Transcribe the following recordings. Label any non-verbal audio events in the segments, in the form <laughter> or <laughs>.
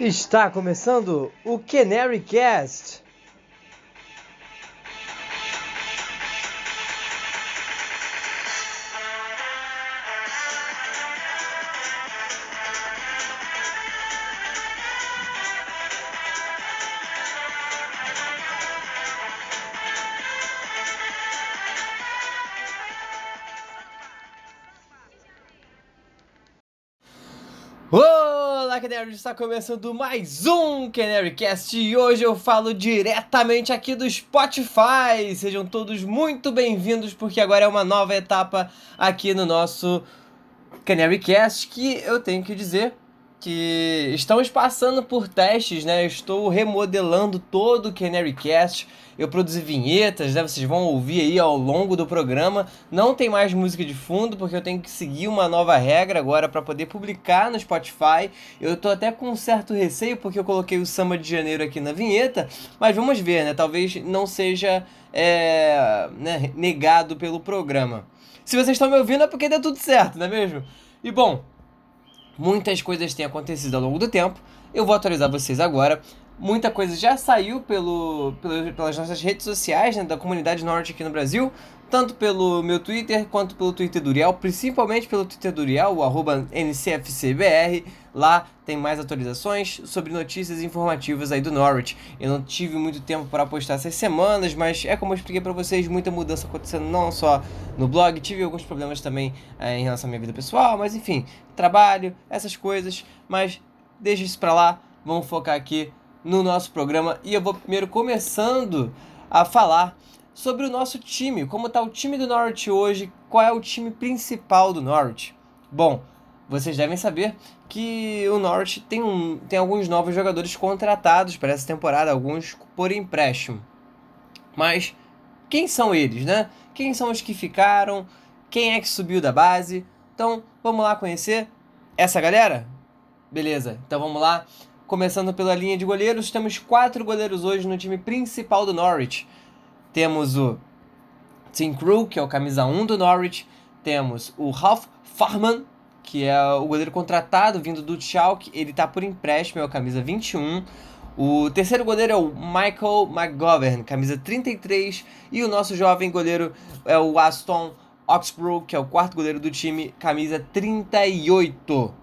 Está começando o Canary Cast. Canary! Está começando mais um Canary Cast e hoje eu falo diretamente aqui do Spotify. Sejam todos muito bem-vindos porque agora é uma nova etapa aqui no nosso Canary Cast que eu tenho que dizer que estamos passando por testes, né? Estou remodelando todo o Canary Cast. Eu produzi vinhetas, né? Vocês vão ouvir aí ao longo do programa. Não tem mais música de fundo porque eu tenho que seguir uma nova regra agora para poder publicar no Spotify. Eu tô até com um certo receio porque eu coloquei o samba de janeiro aqui na vinheta, mas vamos ver, né? Talvez não seja é, né, negado pelo programa. Se vocês estão me ouvindo é porque deu tudo certo, não é mesmo? E bom, Muitas coisas têm acontecido ao longo do tempo. Eu vou atualizar vocês agora. Muita coisa já saiu pelo, pelo pelas nossas redes sociais né, da comunidade norte aqui no Brasil, tanto pelo meu Twitter quanto pelo Twitter do Uriel, principalmente pelo Twitter do Uriel, o arroba NCFCBR. Lá tem mais atualizações sobre notícias informativas aí do Norwich. Eu não tive muito tempo para postar essas semanas, mas é como eu expliquei para vocês, muita mudança acontecendo não só no blog, tive alguns problemas também é, em relação à minha vida pessoal, mas enfim, trabalho, essas coisas, mas deixa isso para lá, vamos focar aqui no nosso programa e eu vou primeiro começando a falar sobre o nosso time, como está o time do Norwich hoje, qual é o time principal do Norwich. Bom, vocês devem saber que o Norwich tem, um, tem alguns novos jogadores contratados para essa temporada, alguns por empréstimo. Mas quem são eles, né? Quem são os que ficaram? Quem é que subiu da base? Então, vamos lá conhecer essa galera? Beleza, então vamos lá. Começando pela linha de goleiros, temos quatro goleiros hoje no time principal do Norwich. Temos o Tim Crew, que é o camisa 1 do Norwich. Temos o Ralph Farman, que é o goleiro contratado vindo do Schalke. Ele está por empréstimo, é o camisa 21. O terceiro goleiro é o Michael McGovern, camisa 33. E o nosso jovem goleiro é o Aston Oxbrook, que é o quarto goleiro do time, camisa 38.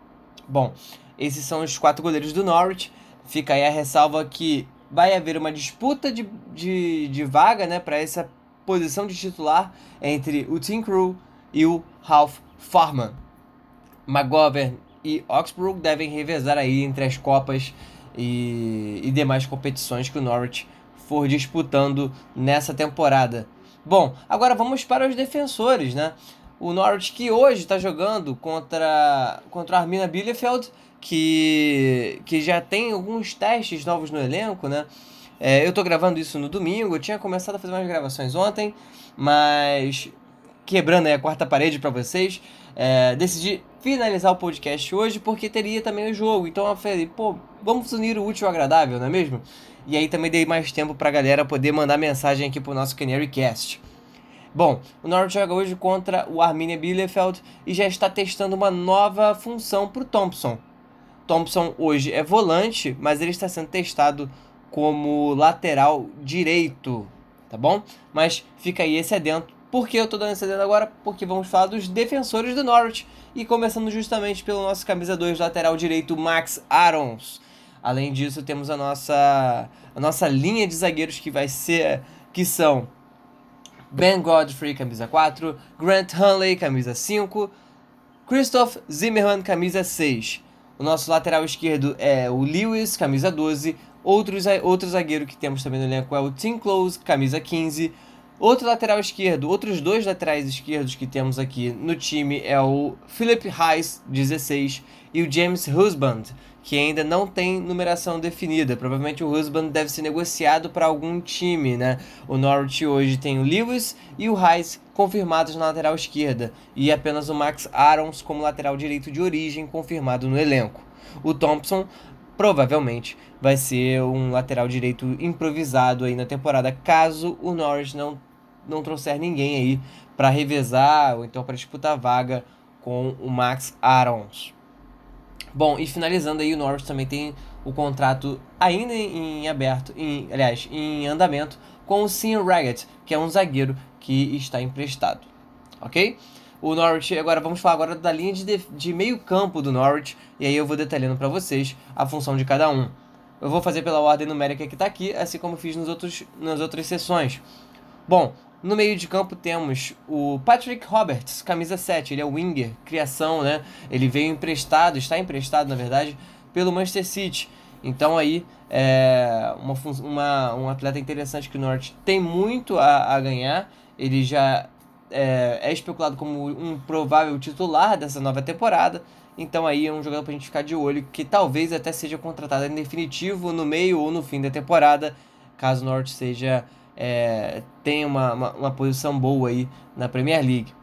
Bom, esses são os quatro goleiros do Norwich. Fica aí a ressalva que vai haver uma disputa de, de, de vaga né, para essa posição de titular entre o Tim Crew e o Ralph Farman. McGovern e Oxbrook devem revezar aí entre as Copas e, e demais competições que o Norwich for disputando nessa temporada. Bom, agora vamos para os defensores, né? O Norwich que hoje está jogando contra, contra a Armina Bielefeld que, que já tem alguns testes novos no elenco, né? É, eu tô gravando isso no domingo, eu tinha começado a fazer umas gravações ontem, mas quebrando aí a quarta parede para vocês, é, decidi finalizar o podcast hoje porque teria também o jogo. Então eu falei, pô, vamos unir o útil ao agradável, não é mesmo? E aí também dei mais tempo pra galera poder mandar mensagem aqui pro nosso Canary Cast. Bom, o Norwich joga hoje contra o Arminia Bielefeld e já está testando uma nova função pro Thompson. Thompson hoje é volante, mas ele está sendo testado como lateral direito, tá bom? Mas fica aí esse adentro. Por que eu tô dando esse adentro agora? Porque vamos falar dos defensores do Norwich. E começando justamente pelo nosso camisa 2 lateral direito, Max Arons. Além disso, temos a nossa, a nossa linha de zagueiros que vai ser. que são Ben Godfrey, camisa 4, Grant Hunley, camisa 5, Christoph Zimmermann, camisa 6. O nosso lateral esquerdo é o Lewis, camisa 12. Outros, outro zagueiro que temos também no elenco é o Tim Close, camisa 15. Outro lateral esquerdo, outros dois laterais esquerdos que temos aqui no time é o Philip Heiss, 16, e o James Husband, que ainda não tem numeração definida. Provavelmente o Husband deve ser negociado para algum time, né? O Norwich hoje tem o Lewis e o Heiss confirmados na lateral esquerda e apenas o Max Arons como lateral direito de origem confirmado no elenco. O Thompson provavelmente vai ser um lateral direito improvisado aí na temporada, caso o Norwich não não trouxer ninguém aí para revezar ou então para disputar vaga com o Max Arons. Bom, e finalizando aí, o Norwich também tem o contrato ainda em aberto, em, aliás, em andamento, com o Sean Raggett, que é um zagueiro que está emprestado. Ok? O Norwich, agora vamos falar agora da linha de, de meio campo do Norwich, e aí eu vou detalhando para vocês a função de cada um. Eu vou fazer pela ordem numérica que está aqui, assim como fiz nos outros, nas outras sessões. Bom, no meio de campo temos o Patrick Roberts, camisa 7, ele é o winger, criação, né? Ele veio emprestado, está emprestado na verdade, pelo Manchester City. Então aí é uma, uma, um atleta interessante que o Norte tem muito a, a ganhar. Ele já é, é, especulado como um provável titular dessa nova temporada. Então aí é um jogador pra gente ficar de olho, que talvez até seja contratado em definitivo no meio ou no fim da temporada, caso o Norte seja é, tenha uma, uma, uma, posição boa aí na Premier League.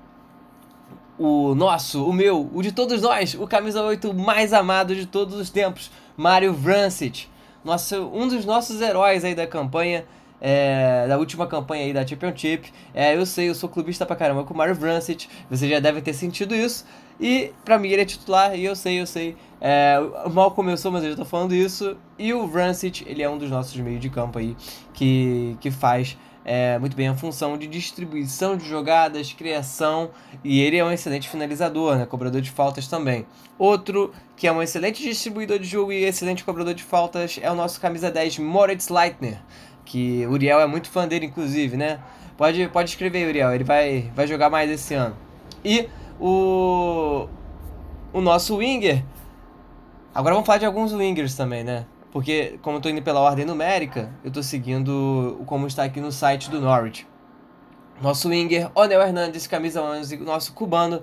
O nosso, o meu, o de todos nós, o camisa 8 mais amado de todos os tempos, Mario Vrancic. Nosso, um dos nossos heróis aí da campanha, é, da última campanha aí da Championship. É, eu sei, eu sou clubista pra caramba com o Mario Vrancic, você já deve ter sentido isso. E pra mim ele é titular, e eu sei, eu sei. É, mal começou, mas eu já tô falando isso. E o Vrancic, ele é um dos nossos meios de campo aí, que, que faz é, muito bem a função de distribuição de jogadas, criação, e ele é um excelente finalizador, né? Cobrador de faltas também. Outro que é um excelente distribuidor de jogo e excelente cobrador de faltas é o nosso camisa 10, Moritz Leitner, que o Uriel é muito fã dele, inclusive, né? Pode, pode escrever, Uriel, ele vai, vai jogar mais esse ano. E o, o nosso winger. Agora vamos falar de alguns wingers também, né? Porque, como eu tô indo pela ordem numérica, eu tô seguindo como está aqui no site do Norwich. Nosso winger, Onel Hernandes, camisa 11, nosso cubano,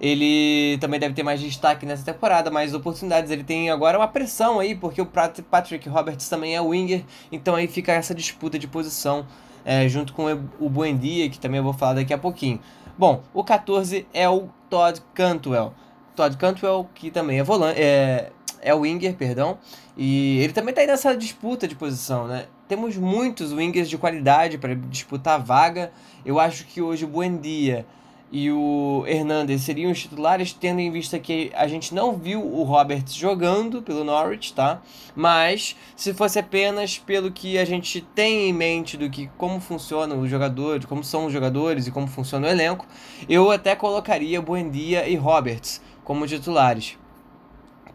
ele também deve ter mais destaque nessa temporada, mais oportunidades. Ele tem agora uma pressão aí, porque o Patrick Roberts também é winger, então aí fica essa disputa de posição é, junto com o Buendia, que também eu vou falar daqui a pouquinho. Bom, o 14 é o Todd Cantwell. Todd Cantwell, que também é volante, é, é o winger, perdão, e ele também está aí nessa disputa de posição, né? Temos muitos wingers de qualidade para disputar a vaga. Eu acho que hoje o Buendia e o Hernandes seriam os titulares, tendo em vista que a gente não viu o Roberts jogando pelo Norwich, tá? Mas se fosse apenas pelo que a gente tem em mente do que como funciona o jogador, como são os jogadores e como funciona o elenco, eu até colocaria Buendia e Roberts como titulares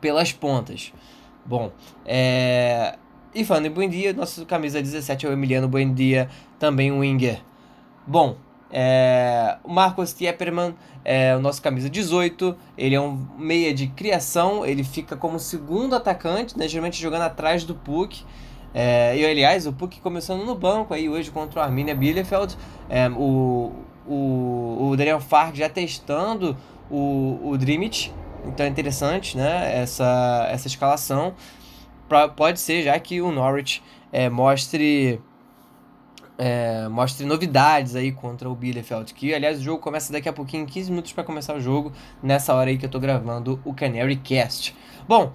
pelas pontas. Bom, é... e falando em Buendia, nosso camisa 17 é o Emiliano Buendia, também um winger. Bom, é, o Marcos Tieperman é o nosso camisa 18. Ele é um meia de criação. Ele fica como segundo atacante, né, geralmente jogando atrás do Puck. É, e aliás, o Puck começando no banco aí hoje contra o Arminia Bielefeld. É, o, o, o Daniel Fark já testando o, o Dreamit. Então é interessante né, essa, essa escalação. Pra, pode ser já que o Norwich é, mostre é, mostre novidades aí contra o Bielefeld. Que, aliás, o jogo começa daqui a pouquinho, 15 minutos para começar o jogo, nessa hora aí que eu tô gravando o Canary Cast. Bom,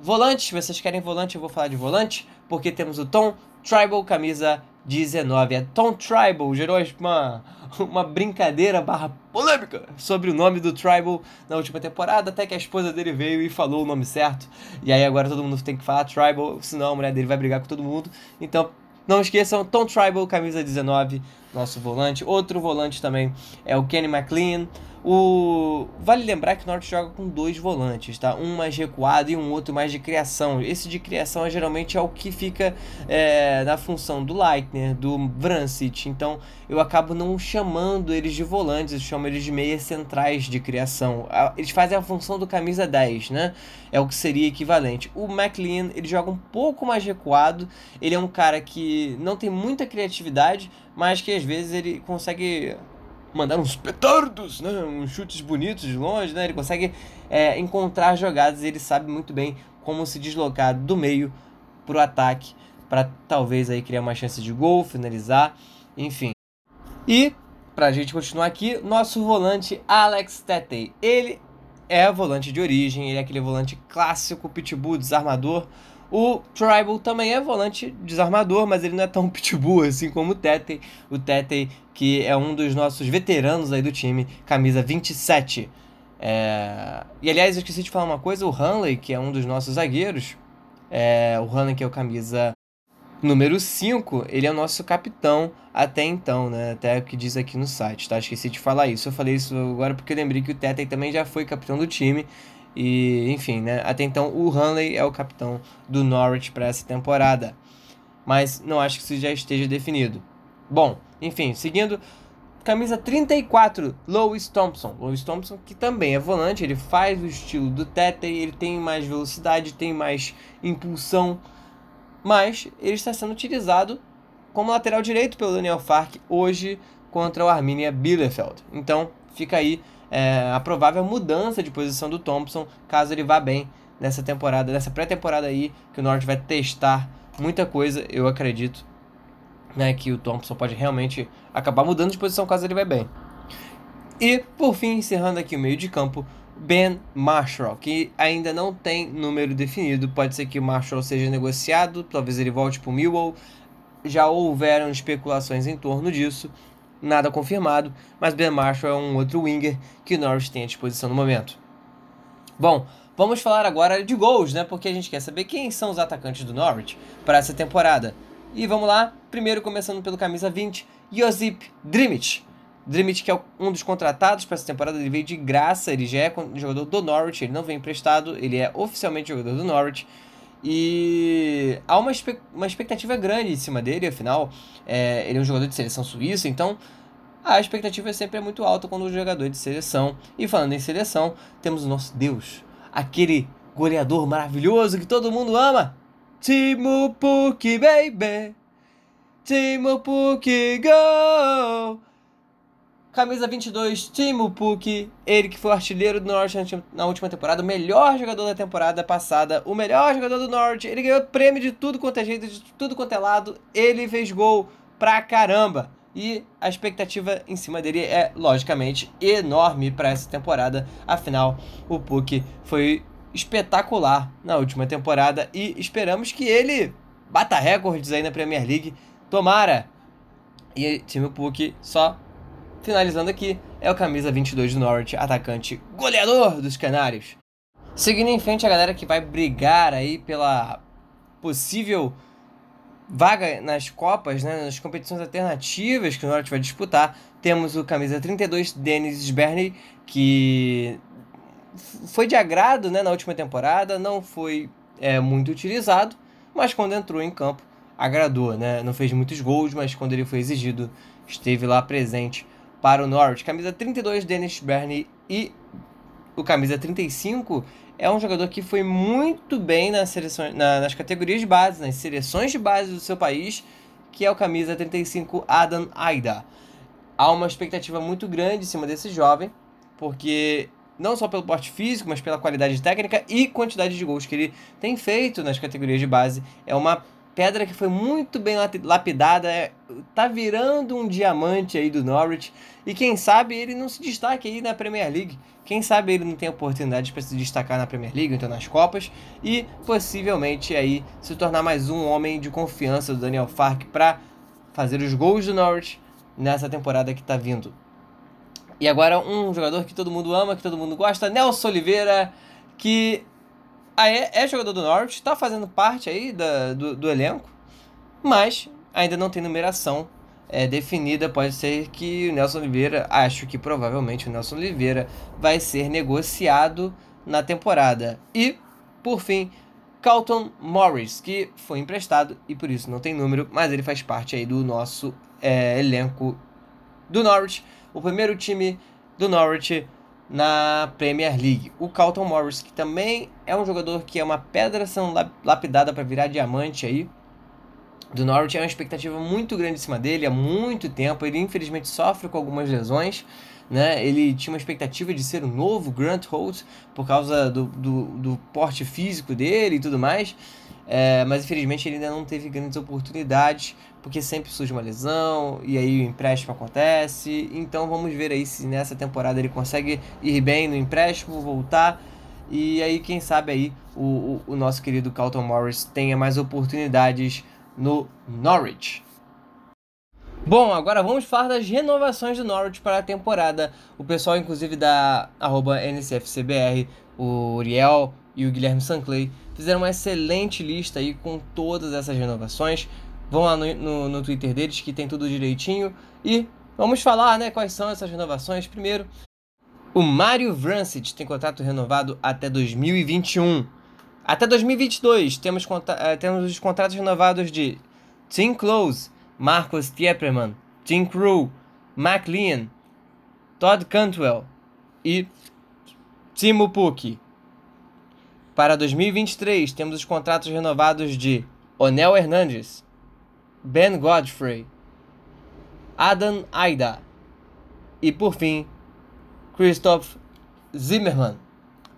volante, vocês querem volante? Eu vou falar de volante, porque temos o Tom Tribal, camisa 19. É Tom Tribal, gerou uma, uma brincadeira barra polêmica sobre o nome do Tribal na última temporada, até que a esposa dele veio e falou o nome certo. E aí agora todo mundo tem que falar Tribal, senão a mulher dele vai brigar com todo mundo. Então não esqueçam, Tom Tribal, camisa 19, nosso volante. Outro volante também é o Kenny McLean. O... Vale lembrar que o Norte joga com dois volantes, tá? Um mais recuado e um outro mais de criação. Esse de criação é, geralmente é o que fica é, na função do Leitner, do Vrancic. Então eu acabo não chamando eles de volantes, eu chamo eles de meias centrais de criação. Eles fazem a função do camisa 10, né? É o que seria equivalente. O McLean, ele joga um pouco mais recuado. Ele é um cara que não tem muita criatividade, mas que às vezes ele consegue mandar uns petardos, né? uns chutes bonitos de longe, né? Ele consegue é, encontrar jogadas e ele sabe muito bem como se deslocar do meio para o ataque para talvez aí criar uma chance de gol, finalizar, enfim. E para a gente continuar aqui, nosso volante Alex Tetei. Ele é volante de origem, ele é aquele volante clássico pitbull desarmador o Tribal também é volante desarmador, mas ele não é tão <laughs> pitbull assim como o Tete. O Tete, que é um dos nossos veteranos aí do time, camisa 27. É... E aliás, eu esqueci de falar uma coisa: o Hanley, que é um dos nossos zagueiros, É, o Hanley, que é o camisa número 5, ele é o nosso capitão até então, né? Até o que diz aqui no site, tá? Esqueci de falar isso. Eu falei isso agora porque eu lembrei que o Tete também já foi capitão do time. E, enfim, né? Até então o Hanley é o capitão do Norwich para essa temporada. Mas não acho que isso já esteja definido. Bom, enfim, seguindo. Camisa 34, Louis Thompson. Louis Thompson, que também é volante, ele faz o estilo do Tete, ele tem mais velocidade, tem mais impulsão mas ele está sendo utilizado como lateral direito pelo Daniel Fark hoje contra o Arminia Bielefeld. Então fica aí é, a provável mudança de posição do Thompson caso ele vá bem nessa temporada, nessa pré-temporada aí que o Norte vai testar muita coisa, eu acredito, né, que o Thompson pode realmente acabar mudando de posição caso ele vá bem. E por fim, encerrando aqui o meio de campo, Ben Marshall, que ainda não tem número definido. Pode ser que o Marshall seja negociado, talvez ele volte para o Millwall. Já houveram especulações em torno disso, nada confirmado, mas Ben Marshall é um outro winger que o Norwich tem à disposição no momento. Bom, vamos falar agora de gols, né? Porque a gente quer saber quem são os atacantes do Norwich para essa temporada. E vamos lá, primeiro começando pelo camisa 20, Josip Drimic. Drimit, que é um dos contratados para essa temporada, ele veio de graça, ele já é jogador do Norwich, ele não vem emprestado, ele é oficialmente jogador do Norwich. E há uma, uma expectativa grande em cima dele, afinal, é, ele é um jogador de seleção suíça, então a expectativa sempre é muito alta quando o jogador de seleção. E falando em seleção, temos o nosso Deus, aquele goleador maravilhoso que todo mundo ama, Timo Pukki, baby, Timo Pukki, go! Camisa 22, Timo Puk, ele que foi artilheiro do Norte na última temporada, o melhor jogador da temporada passada, o melhor jogador do Norte, ele ganhou prêmio de tudo quanto é jeito, de tudo quanto é lado, ele fez gol pra caramba. E a expectativa em cima dele é, logicamente, enorme para essa temporada. Afinal, o Puk foi espetacular na última temporada e esperamos que ele bata recordes aí na Premier League. Tomara! E time Puk só Finalizando aqui, é o camisa 22 do Norwich, atacante goleador dos Canários. Seguindo em frente, a galera que vai brigar aí pela possível vaga nas Copas, né, nas competições alternativas que o Norwich vai disputar, temos o camisa 32, Dennis Sberny, que foi de agrado né, na última temporada, não foi é, muito utilizado, mas quando entrou em campo agradou, né? Não fez muitos gols, mas quando ele foi exigido, esteve lá presente para o Norwich. Camisa 32, Dennis Burney e o camisa 35 é um jogador que foi muito bem nas, seleções, na, nas categorias de base, nas seleções de base do seu país, que é o camisa 35, Adam Aida. Há uma expectativa muito grande em cima desse jovem, porque não só pelo porte físico, mas pela qualidade técnica e quantidade de gols que ele tem feito nas categorias de base. É uma pedra que foi muito bem lapidada, é, tá virando um diamante aí do Norwich. E quem sabe ele não se destaque aí na Premier League. Quem sabe ele não tem oportunidade para se destacar na Premier League, então nas Copas. E possivelmente aí se tornar mais um homem de confiança do Daniel Fark para fazer os gols do Norwich nessa temporada que está vindo. E agora um jogador que todo mundo ama, que todo mundo gosta, Nelson Oliveira, que é, é jogador do Norwich, está fazendo parte aí da, do, do elenco, mas ainda não tem numeração é, definida. Pode ser que o Nelson Oliveira, acho que provavelmente o Nelson Oliveira vai ser negociado na temporada. E, por fim, Carlton Morris, que foi emprestado e por isso não tem número, mas ele faz parte aí do nosso é, elenco do Norwich. O primeiro time do Norwich na Premier League. O Carlton Morris, que também é um jogador que é uma pedra sendo lapidada para virar diamante aí. Do Norwich é uma expectativa muito grande em cima dele há muito tempo. Ele infelizmente sofre com algumas lesões. Né? Ele tinha uma expectativa de ser o novo Grant Holt por causa do, do, do porte físico dele e tudo mais. É, mas infelizmente ele ainda não teve grandes oportunidades, porque sempre surge uma lesão e aí o empréstimo acontece. Então vamos ver aí se nessa temporada ele consegue ir bem no empréstimo, voltar. E aí, quem sabe aí o, o, o nosso querido Carlton Morris tenha mais oportunidades no Norwich. Bom, agora vamos falar das renovações do Norwich para a temporada. O pessoal, inclusive, da NCFCBR, o Uriel e o Guilherme Sanclay, fizeram uma excelente lista aí com todas essas renovações. Vão lá no, no, no Twitter deles que tem tudo direitinho. E vamos falar né, quais são essas renovações. Primeiro, o Mario Vrancic tem contrato renovado até 2021. Até 2022 temos, eh, temos os contratos renovados de Tim Close, Marcos Tieperman, Tim Crew, McLean, Todd Cantwell e Timo Pukki. Para 2023, temos os contratos renovados de Onel Hernandes, Ben Godfrey, Adam Aida e, por fim, Christoph Zimmermann.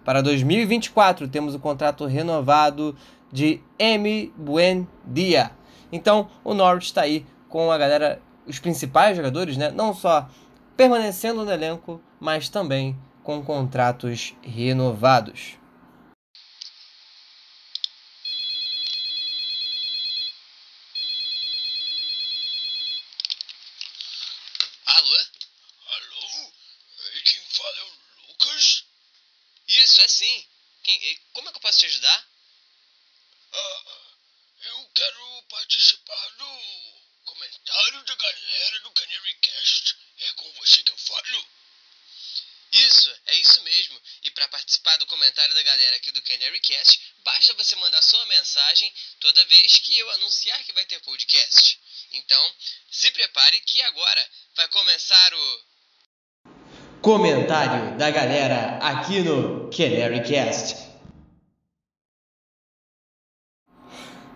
Para 2024, temos o contrato renovado de M. Buendia. Então, o Norwich está aí com a galera, os principais jogadores, né? Não só permanecendo no elenco, mas também com contratos renovados. Alô? Alô? Quem fala é o Lucas? Isso, é sim. Quem, como é que eu posso te ajudar? Ah, eu quero participar do comentário da galera do Canary Cast. É com você que eu falo? Isso, é isso mesmo. E para participar do comentário da galera aqui do Canary Cast, basta você mandar sua mensagem toda vez que eu anunciar que vai ter podcast. Então, se prepare que agora vai começar o comentário da galera aqui no Canary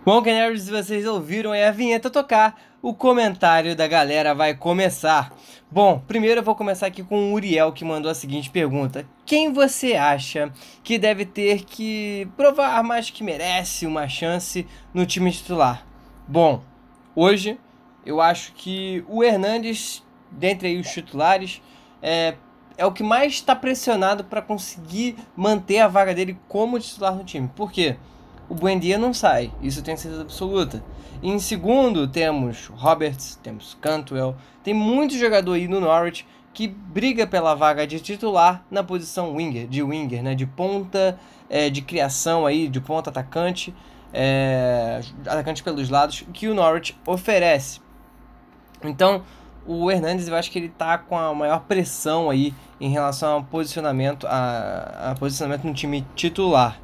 Bom, Canaries, vocês ouviram aí a vinheta tocar, o comentário da galera vai começar. Bom, primeiro eu vou começar aqui com o Uriel que mandou a seguinte pergunta: Quem você acha que deve ter que provar mais que merece uma chance no time titular? Bom, hoje eu acho que o Hernandes, dentre os titulares, é, é o que mais está pressionado para conseguir manter a vaga dele como titular no time. Por quê? O Buendia não sai, isso tem certeza absoluta. em segundo, temos Roberts, temos Cantwell, tem muito jogador aí no Norwich que briga pela vaga de titular na posição winger, de winger, né, de ponta é, de criação aí, de ponta atacante, é, atacante pelos lados, que o Norwich oferece. Então, o Hernandes eu acho que ele tá com a maior pressão aí em relação ao posicionamento, a, a posicionamento no time titular.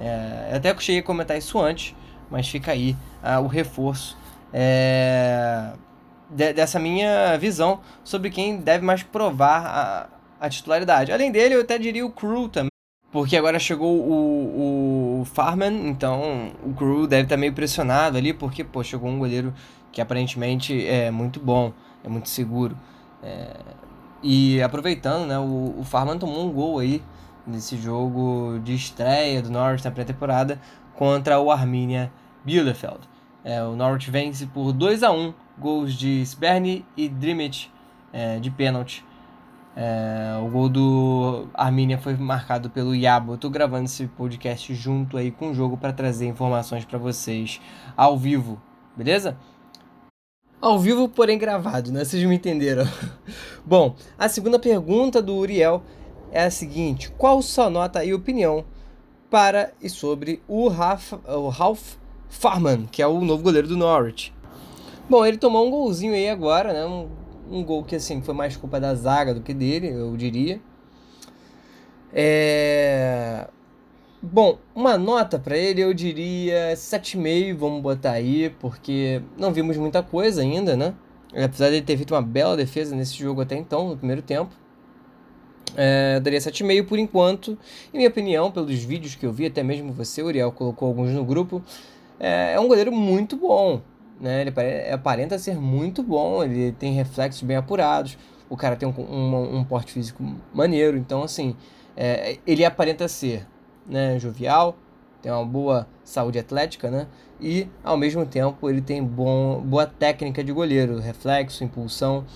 É, até que cheguei a comentar isso antes, mas fica aí ah, o reforço é, de, dessa minha visão sobre quem deve mais provar a, a titularidade. Além dele, eu até diria o Crew também. Porque agora chegou o, o Farman, então o Crew deve estar meio pressionado ali, porque pô, chegou um goleiro que aparentemente é muito bom, é muito seguro. É, e aproveitando, né, o, o Farman tomou um gol aí nesse jogo de estreia do Norwich na pré-temporada contra o Arminia Bielefeld. É, o Norwich vence por 2 a 1 gols de Sperny e Drimit é, de pênalti. É, o gol do Arminia foi marcado pelo Yabo. Eu tô gravando esse podcast junto aí com o jogo para trazer informações para vocês ao vivo, beleza? Ao vivo, porém gravado, né? Vocês me entenderam. <laughs> Bom, a segunda pergunta do Uriel é a seguinte: qual sua nota e opinião para e sobre o Ralph, o Ralph Farman, que é o novo goleiro do Norwich? Bom, ele tomou um golzinho aí agora, né? Um, um gol que assim foi mais culpa da zaga do que dele, eu diria. É... Bom, uma nota para ele eu diria 7,5, vamos botar aí, porque não vimos muita coisa ainda, né? Apesar de ele ter feito uma bela defesa nesse jogo até então, no primeiro tempo. É, daria 7,5 por enquanto. Em minha opinião, pelos vídeos que eu vi, até mesmo você, Uriel, colocou alguns no grupo, é, é um goleiro muito bom. Né? Ele aparenta ser muito bom, ele tem reflexos bem apurados, o cara tem um, um, um porte físico maneiro, então assim, é, ele aparenta ser né, jovial, tem uma boa saúde atlética, né? E ao mesmo tempo ele tem bom, boa técnica de goleiro, reflexo, impulsão,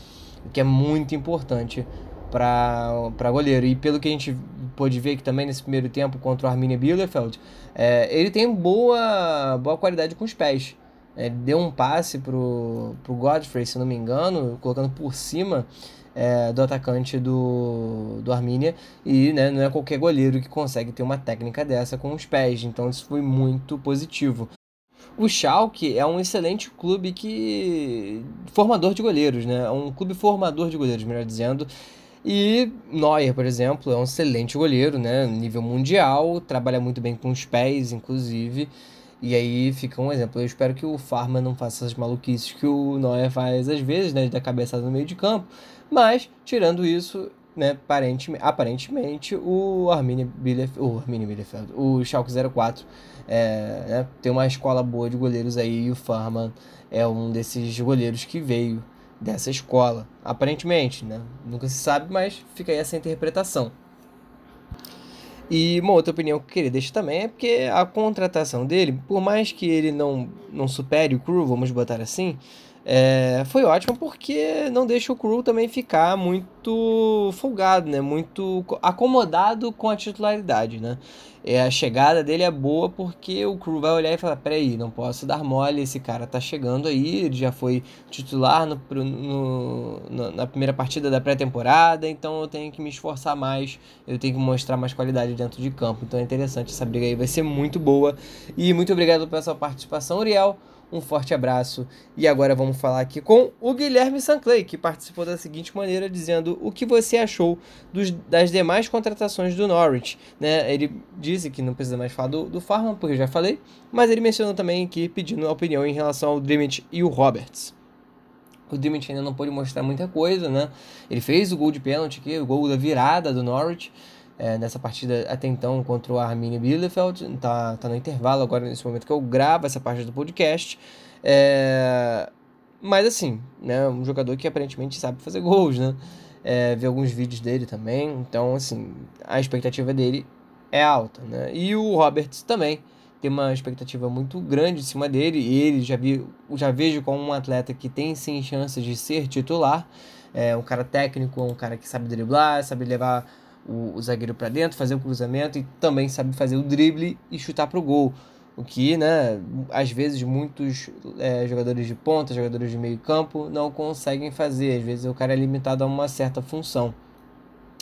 que é muito importante para goleiro. E pelo que a gente pôde ver que também nesse primeiro tempo contra o Arminia Bielefeld, é, ele tem boa, boa qualidade com os pés. Ele deu um passe pro, pro Godfrey, se não me engano, colocando por cima é, do atacante do, do Arminia. E né, não é qualquer goleiro que consegue ter uma técnica dessa com os pés. Então isso foi muito positivo. O Schalke é um excelente clube que formador de goleiros, né? É um clube formador de goleiros, melhor dizendo. E Neuer, por exemplo, é um excelente goleiro, né? Nível mundial, trabalha muito bem com os pés, inclusive. E aí fica um exemplo. Eu espero que o Farma não faça essas maluquices que o Neuer faz às vezes, né? De dar cabeçada no meio de campo. Mas, tirando isso, né, aparentemente, aparentemente o Arminia Bielefeld, o Arminia Bielefeld, o Schalke 04 é, né, tem uma escola boa de goleiros aí e o Farman é um desses goleiros que veio dessa escola, aparentemente, né? Nunca se sabe, mas fica aí essa interpretação. E uma outra opinião que eu queria deixar também é porque a contratação dele, por mais que ele não, não supere o Crew, vamos botar assim, é, foi ótimo porque não deixa o Crew também ficar muito folgado, né? Muito acomodado com a titularidade, né? É, a chegada dele é boa porque o Crew vai olhar e falar: peraí, não posso dar mole, esse cara tá chegando aí, ele já foi titular no, no, no na primeira partida da pré-temporada, então eu tenho que me esforçar mais, eu tenho que mostrar mais qualidade dentro de campo. Então é interessante, essa briga aí vai ser muito boa. E muito obrigado pela sua participação, Uriel. Um forte abraço. E agora vamos falar aqui com o Guilherme Sanclay, que participou da seguinte maneira, dizendo o que você achou dos, das demais contratações do Norwich. Né? Ele disse que não precisa mais falar do, do Farman, porque eu já falei, mas ele mencionou também aqui pedindo a opinião em relação ao Dreamit e o Roberts. O Dreamit ainda não pôde mostrar muita coisa, né? Ele fez o gol de pênalti o gol da virada do Norwich é, nessa partida até então contra o Arminia Bielefeld. Tá, tá no intervalo agora nesse momento que eu gravo essa parte do podcast. É, mas assim, né, um jogador que aparentemente sabe fazer gols, né? É, vi alguns vídeos dele também, então assim, a expectativa dele é alta, né? E o Roberts também tem uma expectativa muito grande em cima dele, e ele já, vi, já vejo como um atleta que tem sim chances de ser titular, é um cara técnico, um cara que sabe driblar, sabe levar o, o zagueiro para dentro, fazer o cruzamento e também sabe fazer o drible e chutar para o gol. O que, né, às vezes muitos é, jogadores de ponta, jogadores de meio campo não conseguem fazer. Às vezes o cara é limitado a uma certa função.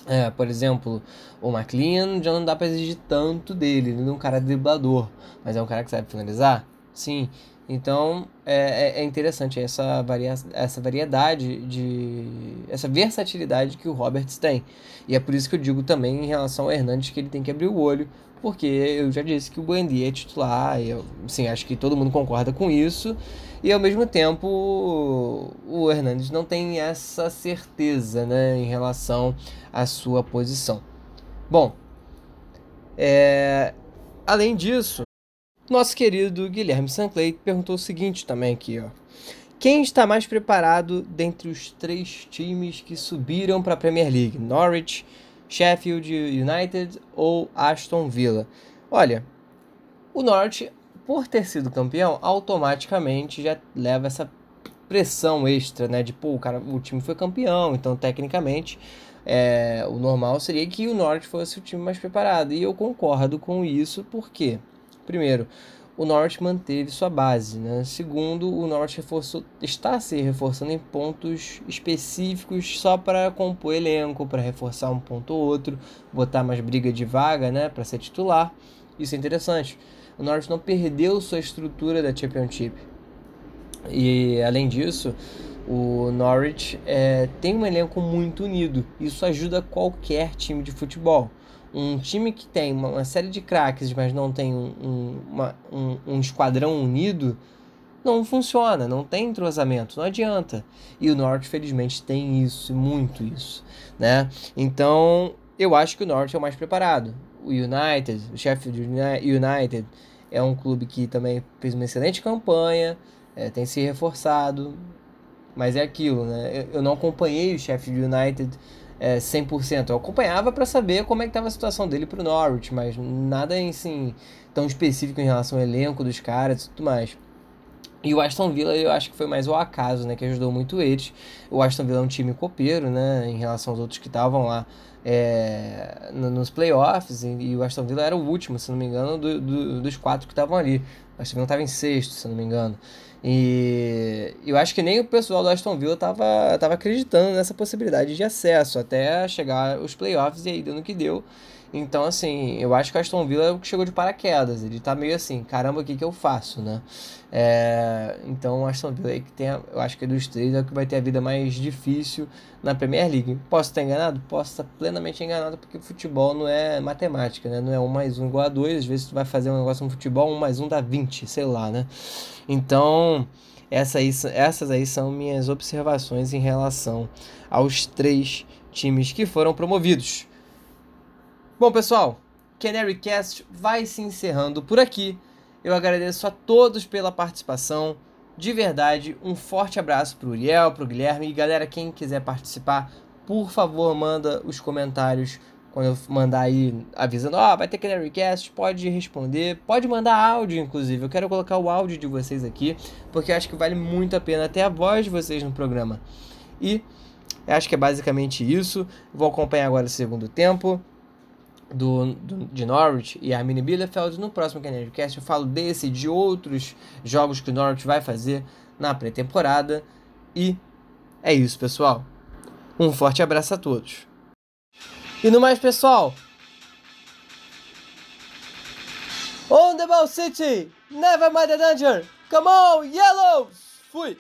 É, por exemplo, o McLean já não dá para exigir tanto dele, ele é um cara driblador, mas é um cara que sabe finalizar? Sim. Então é, é, é interessante essa, varia essa variedade de. essa versatilidade que o Roberts tem. E é por isso que eu digo também em relação ao Hernandes que ele tem que abrir o olho, porque eu já disse que o Buendia é titular, e eu sim, acho que todo mundo concorda com isso. E ao mesmo tempo o Hernandes não tem essa certeza né, em relação à sua posição. Bom, é, além disso, nosso querido Guilherme Sanclay perguntou o seguinte também aqui, ó. Quem está mais preparado dentre os três times que subiram para a Premier League? Norwich, Sheffield United ou Aston Villa? Olha, o Norwich, por ter sido campeão, automaticamente já leva essa pressão extra, né? De pô, o, cara, o time foi campeão, então tecnicamente é, o normal seria que o Norwich fosse o time mais preparado. E eu concordo com isso, porque Primeiro, o Norte manteve sua base. Né? Segundo, o Norte reforçou, está se reforçando em pontos específicos só para compor elenco, para reforçar um ponto ou outro, botar mais briga de vaga né, para ser titular. Isso é interessante. O Norte não perdeu sua estrutura da Championship. E além disso, o Norwich é, tem um elenco muito unido. Isso ajuda qualquer time de futebol um time que tem uma, uma série de craques, mas não tem um, um, uma, um, um esquadrão unido, não funciona, não tem entrosamento, não adianta. E o Norte, felizmente, tem isso, muito isso, né? Então, eu acho que o Norte é o mais preparado. O United, o Sheffield United, é um clube que também fez uma excelente campanha, é, tem se reforçado, mas é aquilo, né? Eu, eu não acompanhei o Sheffield United é, 100%. Eu acompanhava para saber como é que estava a situação dele para o Norwich, mas nada assim, tão específico em relação ao elenco dos caras e tudo mais. E o Aston Villa eu acho que foi mais o acaso, né, que ajudou muito eles. O Aston Villa é um time copeiro, né, em relação aos outros que estavam lá é, nos playoffs, e, e, o Aston Villa era o último, se não me engano, do, do, dos quatro que estavam ali. O Aston Villa estava em sexto, se não me engano. E eu acho que nem o pessoal do Aston Villa estava tava acreditando nessa possibilidade de acesso até chegar os playoffs e aí deu no que deu. Então, assim, eu acho que o Aston Villa é o que chegou de paraquedas. Ele tá meio assim, caramba, o que, que eu faço, né? É, então, o Aston Villa aí que tem, eu acho que é dos três, é o que vai ter a vida mais difícil na Premier League. Posso estar enganado? Posso estar plenamente enganado, porque futebol não é matemática, né? Não é um mais um igual a dois. Às vezes tu vai fazer um negócio no futebol, um mais um dá 20, sei lá, né? Então, essa aí, essas aí são minhas observações em relação aos três times que foram promovidos. Bom, pessoal, Canary Cast vai se encerrando por aqui. Eu agradeço a todos pela participação. De verdade, um forte abraço para o Uriel, para o Guilherme e galera, quem quiser participar, por favor, manda os comentários quando eu mandar aí avisando, ó, oh, vai ter Canary Cast, pode responder, pode mandar áudio, inclusive. Eu quero colocar o áudio de vocês aqui, porque eu acho que vale muito a pena ter a voz de vocês no programa. E acho que é basicamente isso. Vou acompanhar agora o segundo tempo do, do, de Norwich e a Mini Bielefeld. No próximo Cast eu falo desse e de outros jogos que o Norwich vai fazer na pré-temporada. E é isso, pessoal. Um forte abraço a todos. E no mais, pessoal. On the ball, City! Never mind the danger! Come on, Yellows! Fui!